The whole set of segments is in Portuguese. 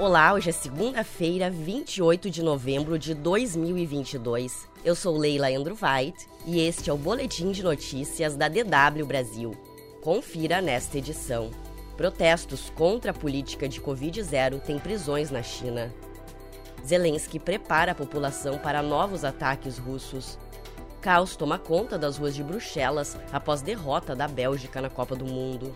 Olá, hoje é segunda-feira, 28 de novembro de 2022. Eu sou Leila Andrew White e este é o Boletim de Notícias da DW Brasil. Confira nesta edição. Protestos contra a política de Covid-0 têm prisões na China. Zelensky prepara a população para novos ataques russos. Caos toma conta das ruas de Bruxelas após derrota da Bélgica na Copa do Mundo.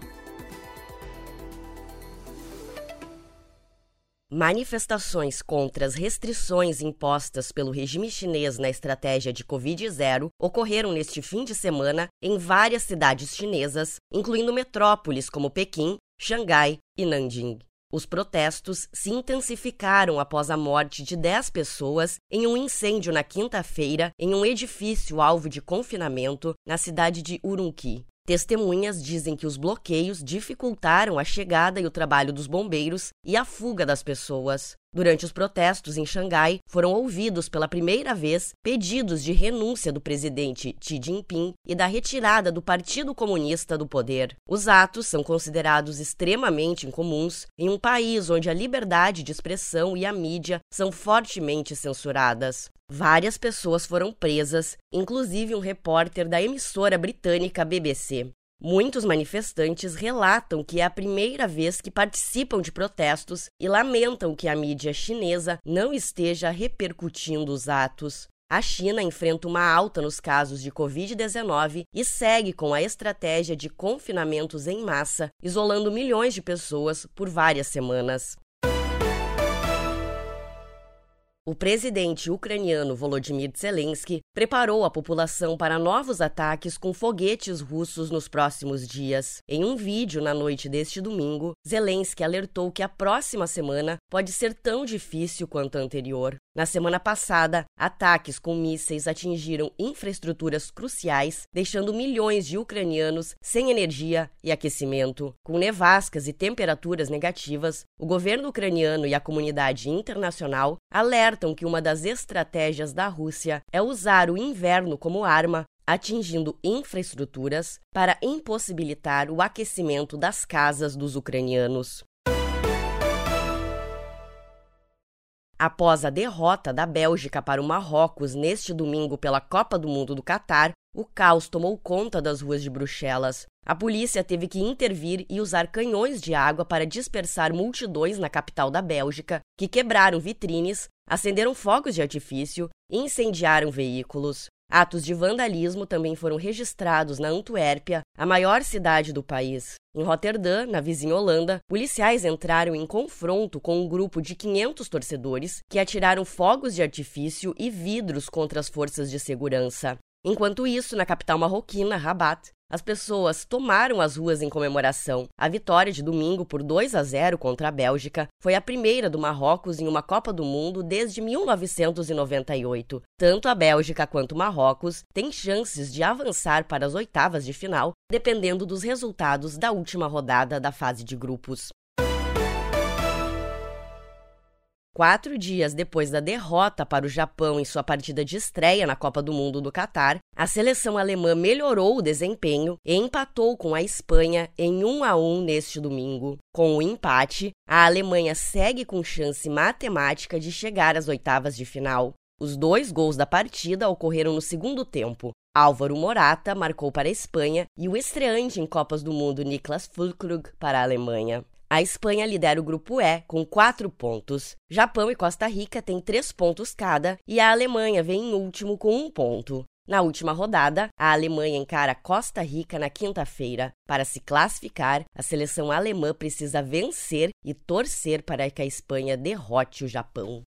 Manifestações contra as restrições impostas pelo regime chinês na estratégia de Covid-0 ocorreram neste fim de semana em várias cidades chinesas, incluindo metrópoles como Pequim, Xangai e Nanjing. Os protestos se intensificaram após a morte de 10 pessoas em um incêndio na quinta-feira em um edifício alvo de confinamento na cidade de Urumqi. Testemunhas dizem que os bloqueios dificultaram a chegada e o trabalho dos bombeiros e a fuga das pessoas. Durante os protestos em Xangai, foram ouvidos pela primeira vez pedidos de renúncia do presidente Xi Jinping e da retirada do Partido Comunista do poder. Os atos são considerados extremamente incomuns em um país onde a liberdade de expressão e a mídia são fortemente censuradas. Várias pessoas foram presas, inclusive um repórter da emissora britânica BBC. Muitos manifestantes relatam que é a primeira vez que participam de protestos e lamentam que a mídia chinesa não esteja repercutindo os atos. A China enfrenta uma alta nos casos de Covid-19 e segue com a estratégia de confinamentos em massa, isolando milhões de pessoas por várias semanas. O presidente ucraniano Volodymyr Zelensky preparou a população para novos ataques com foguetes russos nos próximos dias. Em um vídeo na noite deste domingo, Zelensky alertou que a próxima semana pode ser tão difícil quanto a anterior. Na semana passada, ataques com mísseis atingiram infraestruturas cruciais, deixando milhões de ucranianos sem energia e aquecimento. Com nevascas e temperaturas negativas, o governo ucraniano e a comunidade internacional alertam que uma das estratégias da Rússia é usar o inverno como arma atingindo infraestruturas para impossibilitar o aquecimento das casas dos ucranianos. Após a derrota da Bélgica para o Marrocos neste domingo pela Copa do Mundo do Catar, o caos tomou conta das ruas de Bruxelas. A polícia teve que intervir e usar canhões de água para dispersar multidões na capital da Bélgica, que quebraram vitrines, acenderam fogos de artifício incendiaram veículos. Atos de vandalismo também foram registrados na Antuérpia, a maior cidade do país. Em Roterdã, na vizinha Holanda, policiais entraram em confronto com um grupo de 500 torcedores que atiraram fogos de artifício e vidros contra as forças de segurança. Enquanto isso, na capital marroquina, Rabat, as pessoas tomaram as ruas em comemoração. A vitória de domingo por 2 a 0 contra a Bélgica foi a primeira do Marrocos em uma Copa do Mundo desde 1998. Tanto a Bélgica quanto o Marrocos têm chances de avançar para as oitavas de final, dependendo dos resultados da última rodada da fase de grupos. Quatro dias depois da derrota para o Japão em sua partida de estreia na Copa do Mundo do Catar, a seleção alemã melhorou o desempenho e empatou com a Espanha em 1 a 1 neste domingo. Com o empate, a Alemanha segue com chance matemática de chegar às oitavas de final. Os dois gols da partida ocorreram no segundo tempo. Álvaro Morata marcou para a Espanha e o estreante em Copas do Mundo Niklas Füllkrug para a Alemanha. A Espanha lidera o grupo E com quatro pontos. Japão e Costa Rica têm três pontos cada e a Alemanha vem em último com um ponto. Na última rodada, a Alemanha encara Costa Rica na quinta-feira. Para se classificar, a seleção alemã precisa vencer e torcer para que a Espanha derrote o Japão.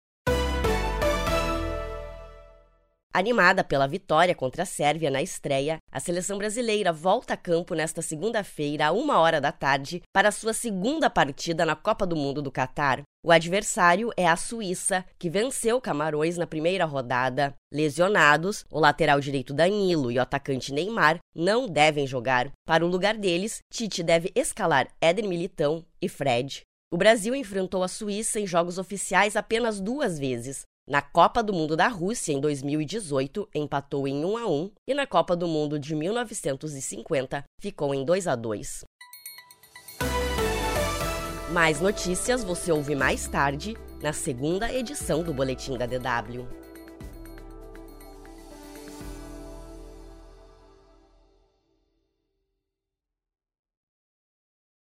Animada pela vitória contra a Sérvia na estreia, a seleção brasileira volta a campo nesta segunda-feira, a uma hora da tarde, para sua segunda partida na Copa do Mundo do Catar. O adversário é a Suíça, que venceu Camarões na primeira rodada. Lesionados, o lateral direito Danilo e o atacante Neymar não devem jogar. Para o lugar deles, Tite deve escalar Éder Militão e Fred. O Brasil enfrentou a Suíça em jogos oficiais apenas duas vezes, na Copa do Mundo da Rússia, em 2018, empatou em 1 a 1 e na Copa do Mundo de 1950 ficou em 2 a 2. Mais notícias você ouve mais tarde na segunda edição do Boletim da DW.